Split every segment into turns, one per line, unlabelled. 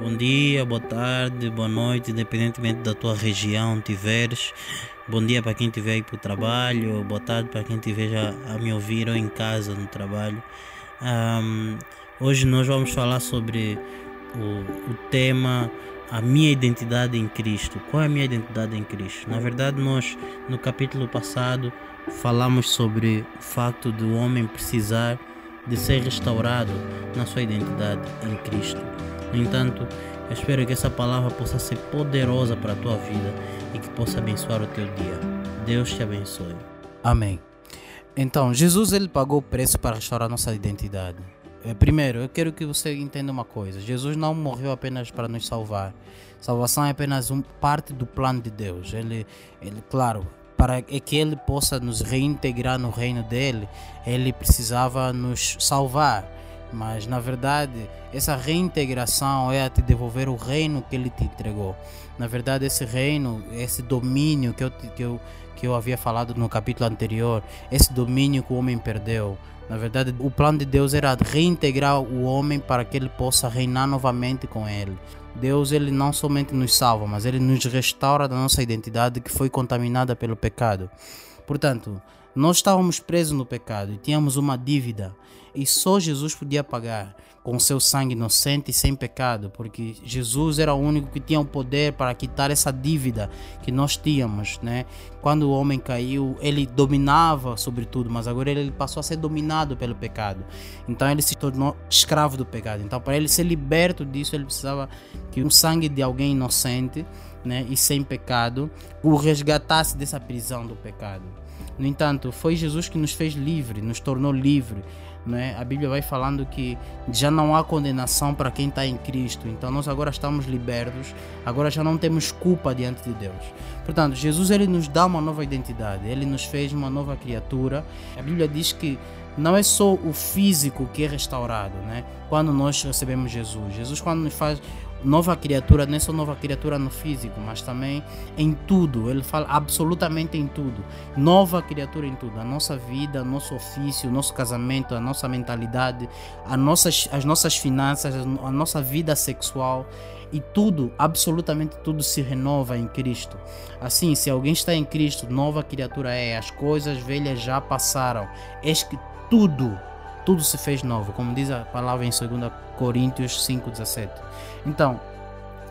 Bom dia, boa tarde, boa noite, independentemente da tua região tiveres. Bom dia para quem estiver aí para o trabalho, boa tarde para quem estiver a me ouvir ou em casa no trabalho. Um, hoje nós vamos falar sobre o, o tema a minha identidade em Cristo. Qual é a minha identidade em Cristo? Na verdade, nós no capítulo passado falamos sobre o facto do homem precisar de ser restaurado na sua identidade em Cristo. No entanto, eu espero que essa palavra possa ser poderosa para a tua vida e que possa abençoar o teu dia. Deus te abençoe.
Amém. Então, Jesus ele pagou o preço para restaurar nossa identidade. É, primeiro, eu quero que você entenda uma coisa: Jesus não morreu apenas para nos salvar. Salvação é apenas um, parte do plano de Deus. Ele, ele, claro, para que ele possa nos reintegrar no reino dele, ele precisava nos salvar. Mas na verdade, essa reintegração é a te devolver o reino que ele te entregou. Na verdade, esse reino, esse domínio que eu, que eu, que eu havia falado no capítulo anterior, esse domínio que o homem perdeu. Na verdade, o plano de Deus era reintegrar o homem para que ele possa reinar novamente com ele. Deus ele não somente nos salva, mas ele nos restaura da nossa identidade que foi contaminada pelo pecado. Portanto, nós estávamos presos no pecado e tínhamos uma dívida. E só Jesus podia pagar com seu sangue inocente e sem pecado, porque Jesus era o único que tinha o poder para quitar essa dívida que nós tínhamos, né? Quando o homem caiu, ele dominava sobre tudo, mas agora ele passou a ser dominado pelo pecado. Então ele se tornou escravo do pecado. Então para ele ser liberto disso, ele precisava que o sangue de alguém inocente, né, e sem pecado, o resgatasse dessa prisão do pecado. No entanto, foi Jesus que nos fez livre, nos tornou livre. Né? A Bíblia vai falando que já não há condenação para quem está em Cristo. Então nós agora estamos libertos, agora já não temos culpa diante de Deus. Portanto, Jesus ele nos dá uma nova identidade, ele nos fez uma nova criatura. A Bíblia diz que não é só o físico que é restaurado, né? Quando nós recebemos Jesus, Jesus quando nos faz nova criatura, não é só nova criatura no físico, mas também em tudo. Ele fala absolutamente em tudo. Nova criatura em tudo. A nossa vida, nosso ofício, nosso casamento, a nossa mentalidade, a nossas, as nossas finanças, a nossa vida sexual e tudo, absolutamente tudo se renova em Cristo. Assim, se alguém está em Cristo, nova criatura é. As coisas velhas já passaram. Eis que tudo tudo se fez novo, como diz a palavra em 2 Coríntios 5,17. Então,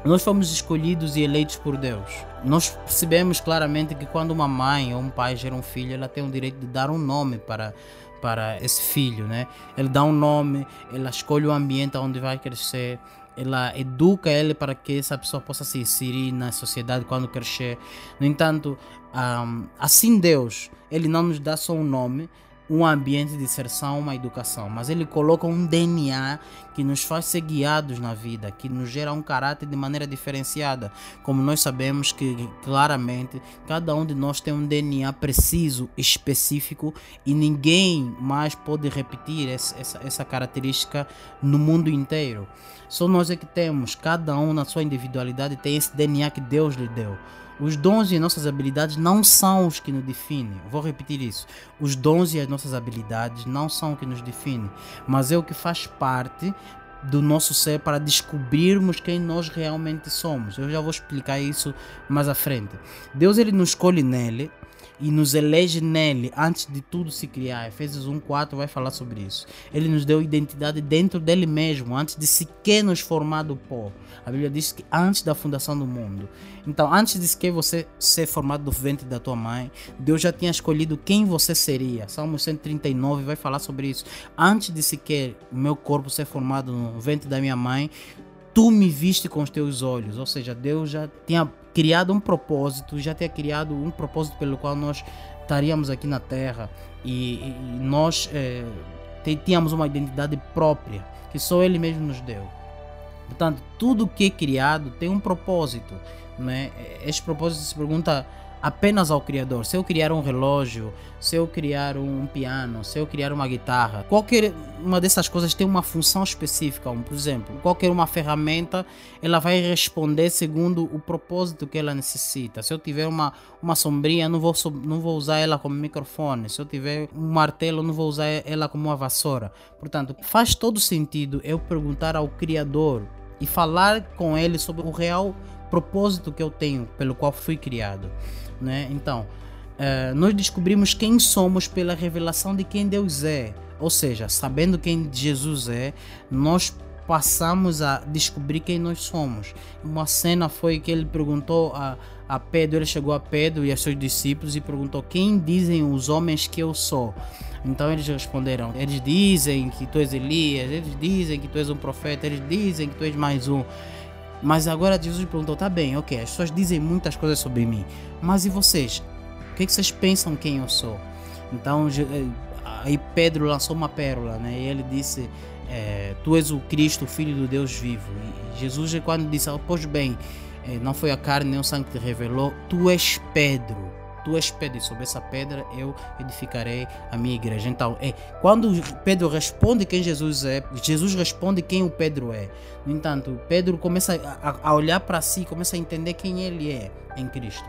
nós fomos escolhidos e eleitos por Deus. Nós percebemos claramente que quando uma mãe ou um pai gera um filho, ela tem o direito de dar um nome para, para esse filho, né? Ele dá um nome, ela escolhe o ambiente onde vai crescer, ela educa ele para que essa pessoa possa se inserir na sociedade quando crescer. No entanto, um, assim Deus, ele não nos dá só um nome, um ambiente de inserção, uma educação, mas ele coloca um DNA que nos faz ser guiados na vida, que nos gera um caráter de maneira diferenciada. Como nós sabemos que claramente cada um de nós tem um DNA preciso, específico e ninguém mais pode repetir essa, essa, essa característica no mundo inteiro. Só nós é que temos, cada um na sua individualidade tem esse DNA que Deus lhe deu. Os dons e nossas habilidades não são os que nos definem. Vou repetir isso. Os dons e as nossas habilidades não são o que nos define, mas é o que faz parte do nosso ser para descobrirmos quem nós realmente somos. Eu já vou explicar isso mais à frente. Deus ele nos escolhe nele e nos elege nele antes de tudo se criar. Efésios 1:4 vai falar sobre isso. Ele nos deu identidade dentro dele mesmo, antes de sequer nos formar do pó. A Bíblia diz que antes da fundação do mundo. Então, antes de sequer você ser formado do ventre da tua mãe, Deus já tinha escolhido quem você seria. Salmo 139 vai falar sobre isso. Antes de sequer o meu corpo ser formado no ventre da minha mãe, tu me viste com os teus olhos. Ou seja, Deus já tinha criado um propósito, já tinha criado um propósito pelo qual nós estaríamos aqui na Terra e, e nós é, tínhamos uma identidade própria que só Ele mesmo nos deu. Portanto, tudo que é criado tem um propósito. Né? Este propósito se pergunta apenas ao criador. Se eu criar um relógio, se eu criar um piano, se eu criar uma guitarra, qualquer uma dessas coisas tem uma função específica. Por exemplo, qualquer uma ferramenta, ela vai responder segundo o propósito que ela necessita. Se eu tiver uma, uma sombrinha, não vou, não vou usar ela como microfone. Se eu tiver um martelo, não vou usar ela como uma vassoura. Portanto, faz todo sentido eu perguntar ao criador e falar com ele sobre o real propósito que eu tenho, pelo qual fui criado. Né? Então, uh, nós descobrimos quem somos pela revelação de quem Deus é. Ou seja, sabendo quem Jesus é, nós passamos a descobrir quem nós somos. Uma cena foi que ele perguntou a, a Pedro, ele chegou a Pedro e a seus discípulos e perguntou: Quem dizem os homens que eu sou? Então eles responderam: Eles dizem que tu és Elias, eles dizem que tu és um profeta, eles dizem que tu és mais um. Mas agora Jesus perguntou: Tá bem, ok, as pessoas dizem muitas coisas sobre mim, mas e vocês? O que, é que vocês pensam quem eu sou? Então eh, aí Pedro lançou uma pérola, né? E ele disse: é, Tu és o Cristo, o Filho do Deus vivo. E Jesus, quando disse: oh, Pois bem, é, não foi a carne nem o sangue que te revelou, tu és Pedro. Tu és Pedro, e sobre essa pedra eu edificarei a minha igreja. Então, é, quando Pedro responde quem Jesus é, Jesus responde quem o Pedro é. No entanto, Pedro começa a, a olhar para si, começa a entender quem ele é em Cristo.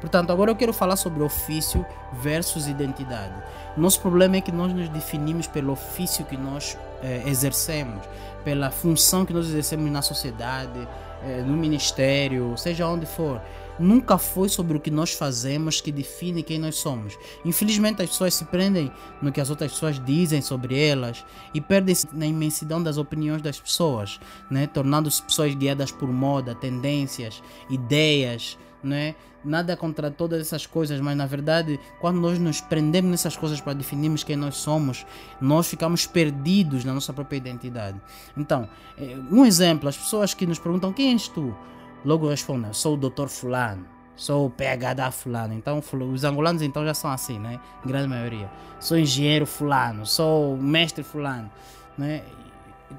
Portanto, agora eu quero falar sobre ofício versus identidade. Nosso problema é que nós nos definimos pelo ofício que nós é, exercemos, pela função que nós exercemos na sociedade, é, no ministério, seja onde for. Nunca foi sobre o que nós fazemos que define quem nós somos. Infelizmente, as pessoas se prendem no que as outras pessoas dizem sobre elas e perdem-se na imensidão das opiniões das pessoas, né? tornando-se pessoas guiadas por moda, tendências, ideias, né? Nada contra todas essas coisas, mas na verdade, quando nós nos prendemos nessas coisas para definirmos quem nós somos, nós ficamos perdidos na nossa própria identidade. Então, eh, um exemplo: as pessoas que nos perguntam quem és tu, logo respondem: sou o Dr. Fulano, sou o PhD Fulano. Então, os angolanos então já são assim, né? Grande maioria. Sou engenheiro Fulano, sou mestre Fulano, né?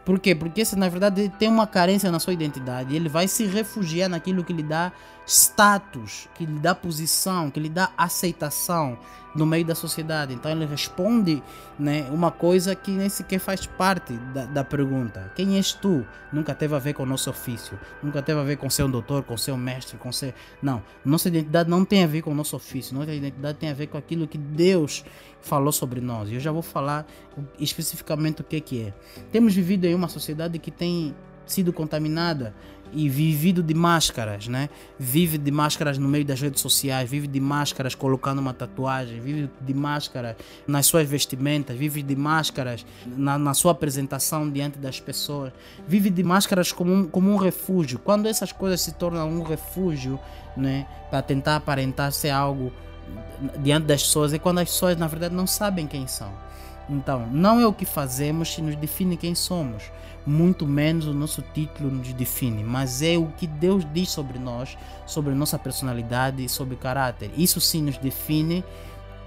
Por quê? Porque esse, na verdade, tem uma carência na sua identidade. Ele vai se refugiar naquilo que lhe dá status, que lhe dá posição, que lhe dá aceitação no meio da sociedade. Então ele responde né, uma coisa que nem sequer faz parte da, da pergunta. Quem és tu? Nunca teve a ver com o nosso ofício, nunca teve a ver com ser um doutor, com ser um mestre, com ser. Não, nossa identidade não tem a ver com o nosso ofício, nossa identidade tem a ver com aquilo que Deus falou sobre nós. E eu já vou falar especificamente o que, que é. Temos vivido em uma sociedade que tem sido contaminada e vivido de máscaras, né? Vive de máscaras no meio das redes sociais, vive de máscaras colocando uma tatuagem, vive de máscaras nas suas vestimentas, vive de máscaras na, na sua apresentação diante das pessoas, vive de máscaras como um, como um refúgio. Quando essas coisas se tornam um refúgio, né? Para tentar aparentar ser algo diante das pessoas, é quando as pessoas na verdade não sabem quem são. Então, não é o que fazemos que nos define quem somos muito menos o nosso título nos define, mas é o que Deus diz sobre nós, sobre nossa personalidade e sobre caráter. Isso sim nos define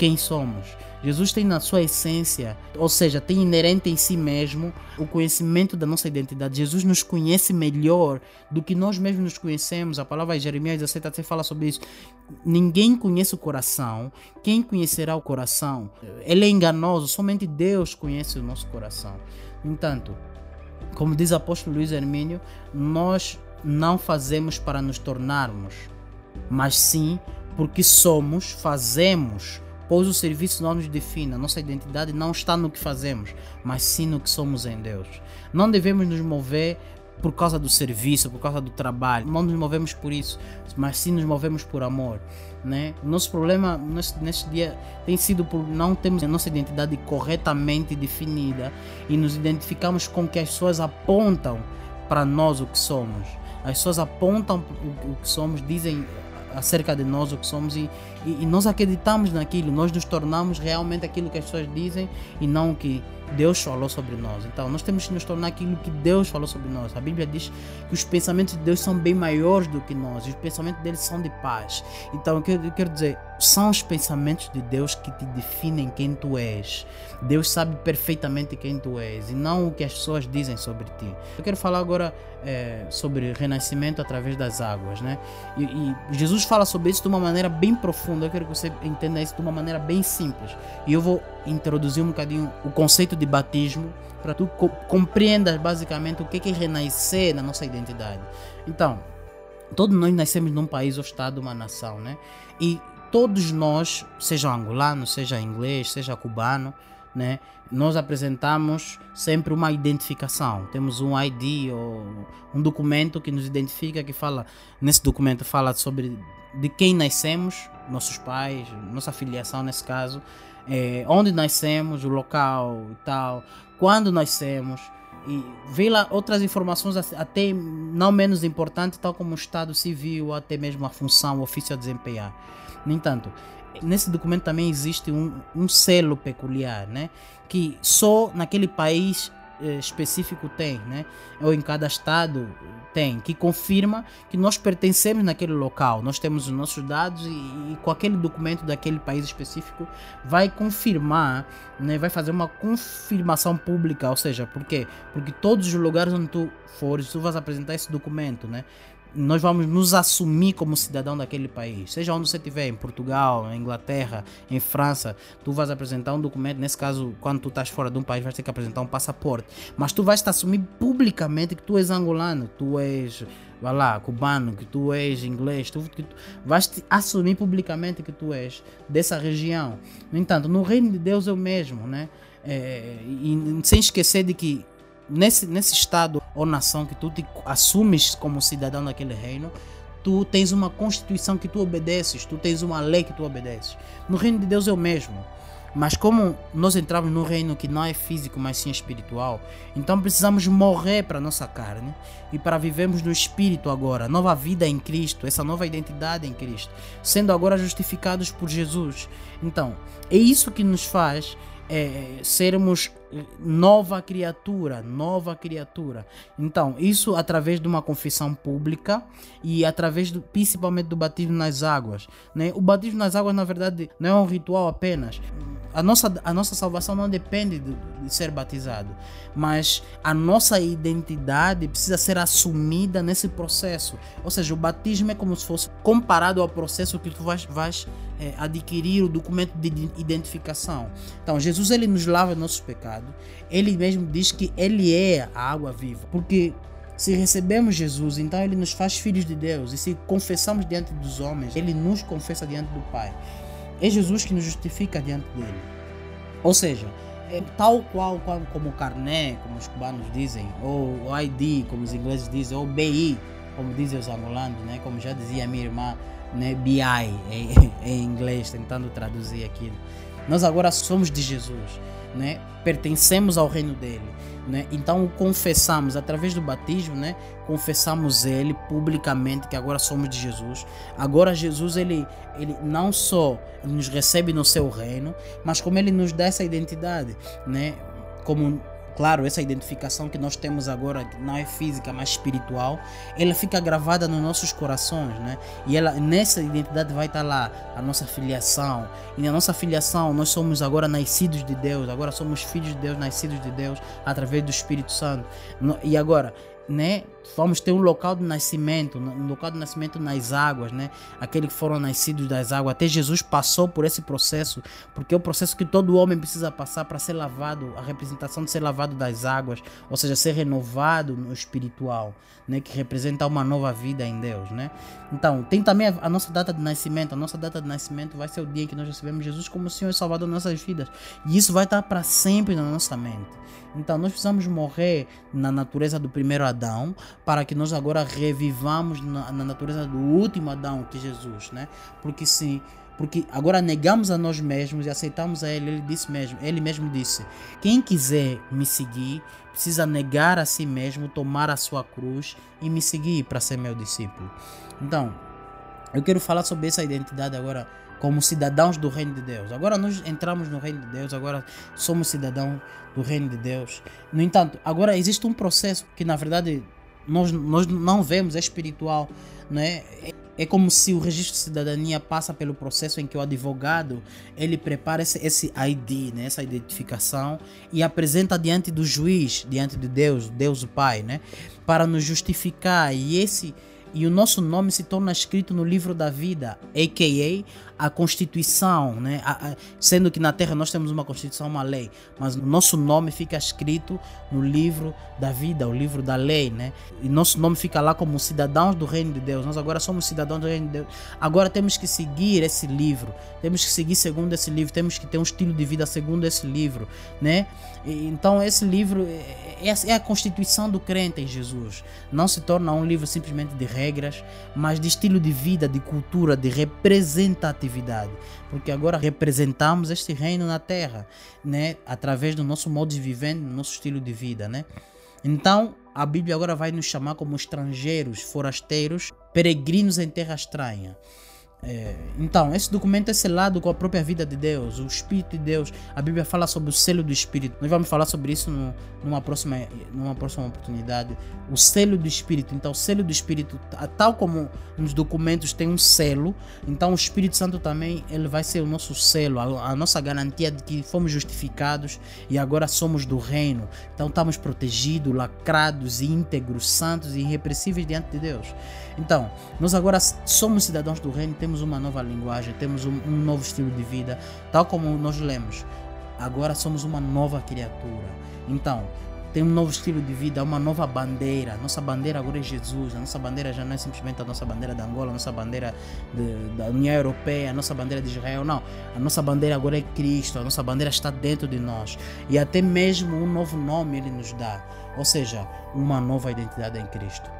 quem somos. Jesus tem na sua essência, ou seja, tem inerente em si mesmo o conhecimento da nossa identidade. Jesus nos conhece melhor do que nós mesmos nos conhecemos. A palavra de Jeremias 17 até fala sobre isso. Ninguém conhece o coração. Quem conhecerá o coração? Ele é enganoso, somente Deus conhece o nosso coração. No entanto, como diz o apóstolo Luiz Hermínio, nós não fazemos para nos tornarmos, mas sim porque somos, fazemos, pois o serviço não nos define, a nossa identidade não está no que fazemos, mas sim no que somos em Deus. Não devemos nos mover por causa do serviço, por causa do trabalho, não nos movemos por isso, mas sim nos movemos por amor. Né? Nosso problema neste, dia tem sido por não termos a nossa identidade corretamente definida e nos identificamos com o que as pessoas apontam para nós o que somos. As pessoas apontam o que somos, dizem acerca de nós o que somos e, e, e, nós acreditamos naquilo, nós nos tornamos realmente aquilo que as pessoas dizem e não o que Deus falou sobre nós. Então nós temos que nos tornar aquilo que Deus falou sobre nós. A Bíblia diz que os pensamentos de Deus são bem maiores do que nós, e os pensamentos dele são de paz. Então eu quero, eu quero dizer, são os pensamentos de Deus que te definem quem tu és. Deus sabe perfeitamente quem tu és e não o que as pessoas dizem sobre ti. Eu quero falar agora é, sobre renascimento através das águas, né? E, e, Jesus fala sobre isso de uma maneira bem profunda. Eu quero que você entenda isso de uma maneira bem simples. E eu vou introduzir um bocadinho o conceito de batismo para tu co compreendas basicamente o que é renascer na nossa identidade. Então, todos nós nascemos num país ou estado, uma nação, né? E todos nós, seja angolano, seja inglês, seja cubano, né? Nós apresentamos sempre uma identificação. Temos um ID ou um documento que nos identifica, que fala, nesse documento fala sobre de quem nascemos, nossos pais, nossa filiação nesse caso, é, onde nascemos, o local e tal, quando nascemos e vê lá outras informações até não menos importantes, tal como o estado civil, até mesmo a função, o ofício a desempenhar. No entanto, nesse documento também existe um, um selo peculiar, né? Que só naquele país específico tem, né? Ou em cada estado tem, que confirma que nós pertencemos naquele local. Nós temos os nossos dados e, e com aquele documento daquele país específico vai confirmar, né? Vai fazer uma confirmação pública, ou seja, por quê? Porque todos os lugares onde tu fores, tu vais apresentar esse documento, né? Nós vamos nos assumir como cidadão daquele país. Seja onde você estiver, em Portugal, em Inglaterra, em França, tu vais apresentar um documento. Nesse caso, quando tu estás fora de um país, vais ter que apresentar um passaporte. Mas tu vais te assumir publicamente que tu és angolano, tu és, vai lá, cubano, que tu és inglês, tu, que tu vais te assumir publicamente que tu és dessa região. No entanto, no reino de Deus é o mesmo, né? É, e sem esquecer de que nesse, nesse estado ou nação que tu te assumes como cidadão daquele reino, tu tens uma constituição que tu obedeces, tu tens uma lei que tu obedeces. No reino de Deus é o mesmo. Mas como nós entramos num reino que não é físico, mas sim espiritual, então precisamos morrer para nossa carne e para vivermos no espírito agora, nova vida em Cristo, essa nova identidade em Cristo, sendo agora justificados por Jesus. Então, é isso que nos faz é, sermos nova criatura, nova criatura. Então, isso através de uma confissão pública e através do, principalmente do batismo nas águas. Né? O batismo nas águas, na verdade, não é um ritual apenas. A nossa, a nossa salvação não depende de, de ser batizado, mas a nossa identidade precisa ser assumida nesse processo. Ou seja, o batismo é como se fosse comparado ao processo que tu vais, vais é, adquirir o documento de identificação. Então, Jesus ele nos lava nossos pecados. Ele mesmo diz que ele é a água viva, porque se recebemos Jesus, então ele nos faz filhos de Deus. E se confessamos diante dos homens, ele nos confessa diante do Pai. É Jesus que nos justifica diante dele. Ou seja, é tal qual como o carné, como os cubanos dizem, ou o ID, como os ingleses dizem, ou BI, como dizem os angolanos, né? como já dizia minha irmã, né? BI em, em inglês, tentando traduzir aquilo. Nós agora somos de Jesus, né? pertencemos ao reino dele. Né? Então confessamos através do batismo, né? Confessamos ele publicamente que agora somos de Jesus. Agora Jesus ele, ele não só nos recebe no seu reino, mas como ele nos dá essa identidade, né? Como Claro, essa identificação que nós temos agora não é física, mas espiritual, ela fica gravada nos nossos corações, né? E ela nessa identidade vai estar lá a nossa filiação. E na nossa filiação nós somos agora nascidos de Deus, agora somos filhos de Deus, nascidos de Deus através do Espírito Santo. E agora né? Vamos ter um local de nascimento, um local de nascimento nas águas, né? Aqueles que foram nascidos das águas. Até Jesus passou por esse processo, porque é o processo que todo homem precisa passar para ser lavado, a representação de ser lavado das águas, ou seja, ser renovado no espiritual, né? Que representa uma nova vida em Deus, né? Então, tem também a, a nossa data de nascimento. A nossa data de nascimento vai ser o dia em que nós recebemos Jesus como Senhor e Salvador das nossas vidas. E isso vai estar para sempre na nossa mente. Então nós precisamos morrer na natureza do primeiro Adão para que nós agora revivamos na, na natureza do último Adão, que é Jesus, né? Porque se porque agora negamos a nós mesmos e aceitamos a ele, ele disse mesmo, ele mesmo disse: "Quem quiser me seguir, precisa negar a si mesmo, tomar a sua cruz e me seguir para ser meu discípulo". Então, eu quero falar sobre essa identidade agora como cidadãos do reino de Deus. Agora nós entramos no reino de Deus, agora somos cidadãos do reino de Deus. No entanto, agora existe um processo que na verdade nós, nós não vemos, é espiritual, né? É como se o registro de cidadania passa pelo processo em que o advogado ele prepara esse, esse ID, né? essa identificação e apresenta diante do juiz, diante de Deus, Deus o Pai, né? para nos justificar. E esse e o nosso nome se torna escrito no livro da vida, a.k.a. a Constituição, né? A, a, sendo que na Terra nós temos uma Constituição, uma lei, mas o nosso nome fica escrito no livro da vida, o livro da lei, né? E nosso nome fica lá como cidadãos do reino de Deus. Nós agora somos cidadãos do reino de Deus. Agora temos que seguir esse livro, temos que seguir segundo esse livro, temos que ter um estilo de vida segundo esse livro, né? E, então esse livro é, é, é a constituição do crente em Jesus. Não se torna um livro simplesmente de regras, mas de estilo de vida, de cultura, de representatividade. Porque agora representamos este reino na terra, né? através do nosso modo de viver, do nosso estilo de vida. Né? Então, a Bíblia agora vai nos chamar como estrangeiros, forasteiros, peregrinos em terra estranha. É, então, esse documento é selado com a própria vida de Deus, o Espírito de Deus. A Bíblia fala sobre o selo do Espírito. Nós vamos falar sobre isso no, numa, próxima, numa próxima oportunidade. O selo do Espírito. Então, o selo do Espírito, tal como nos documentos tem um selo, então o Espírito Santo também ele vai ser o nosso selo, a, a nossa garantia de que fomos justificados e agora somos do reino. Então, estamos protegidos, lacrados, íntegros, santos e irrepressíveis diante de Deus. Então, nós agora somos cidadãos do reino, temos uma nova linguagem, temos um, um novo estilo de vida, tal como nós lemos. Agora somos uma nova criatura. Então, tem um novo estilo de vida, uma nova bandeira. Nossa bandeira agora é Jesus. A nossa bandeira já não é simplesmente a nossa bandeira da Angola, a nossa bandeira de, da União Europeia, a nossa bandeira de Israel. Não. A nossa bandeira agora é Cristo. A nossa bandeira está dentro de nós. E até mesmo um novo nome ele nos dá. Ou seja, uma nova identidade em Cristo.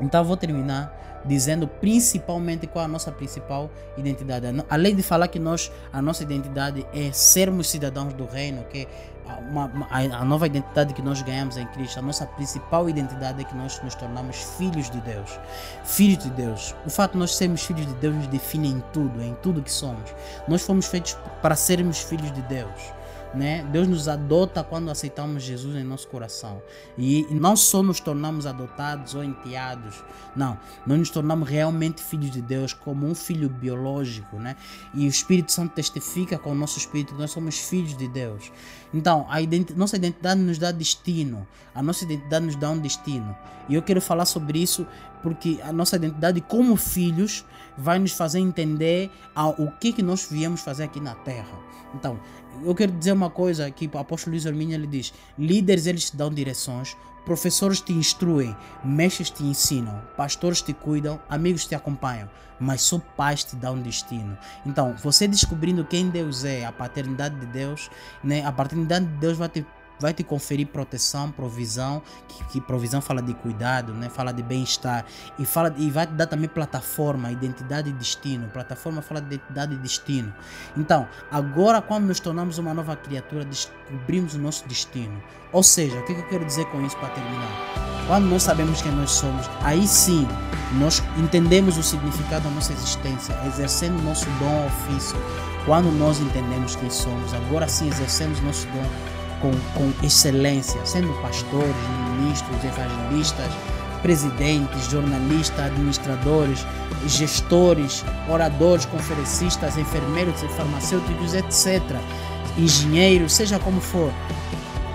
Então vou terminar dizendo principalmente qual a nossa principal identidade. Além de falar que nós a nossa identidade é sermos cidadãos do reino, que uma, uma, a nova identidade que nós ganhamos em Cristo, a nossa principal identidade é que nós nos tornamos filhos de Deus. Filhos de Deus. O fato de nós sermos filhos de Deus nos define em tudo, em tudo que somos. Nós fomos feitos para sermos filhos de Deus. Né? Deus nos adota quando aceitamos Jesus em nosso coração. E não só nos tornamos adotados ou enteados, não. Nós nos tornamos realmente filhos de Deus, como um filho biológico. Né? E o Espírito Santo testifica com o nosso espírito que nós somos filhos de Deus. Então, a identi nossa identidade nos dá destino. A nossa identidade nos dá um destino. E eu quero falar sobre isso porque a nossa identidade como filhos vai nos fazer entender o que, que nós viemos fazer aqui na Terra. Então, eu quero dizer uma coisa que o apóstolo Luiz Arminha ele diz: líderes eles te dão direções, professores te instruem, mestres te ensinam, pastores te cuidam, amigos te acompanham, mas só pais te dão destino. Então, você descobrindo quem Deus é, a paternidade de Deus, né? A paternidade de Deus vai te vai te conferir proteção, provisão, que, que provisão fala de cuidado, né? fala de bem-estar e fala e vai te dar também plataforma, identidade e destino. Plataforma fala de identidade e destino. Então, agora quando nos tornamos uma nova criatura, descobrimos o nosso destino. Ou seja, o que eu quero dizer com isso para terminar? Quando nós sabemos quem nós somos, aí sim nós entendemos o significado da nossa existência, exercendo nosso dom ofício. Quando nós entendemos quem somos, agora sim exercemos nosso dom com, com excelência, sendo pastores, ministros, evangelistas, presidentes, jornalistas, administradores, gestores, oradores, conferencistas, enfermeiros, farmacêuticos, etc. Engenheiros, seja como for,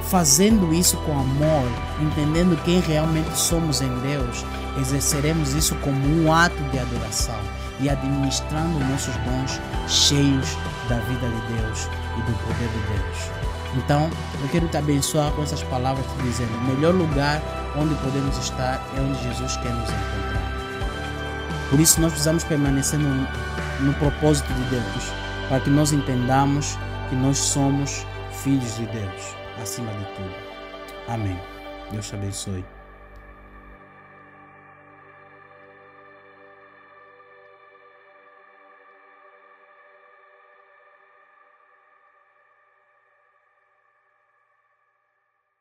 fazendo isso com amor, entendendo quem realmente somos em Deus, exerceremos isso como um ato de adoração e administrando nossos dons cheios da vida de Deus e do poder de Deus. Então, eu quero te abençoar com essas palavras, te dizendo: o melhor lugar onde podemos estar é onde Jesus quer nos encontrar. Por isso, nós precisamos permanecer no, no propósito de Deus, para que nós entendamos que nós somos filhos de Deus, acima de tudo. Amém. Deus te abençoe.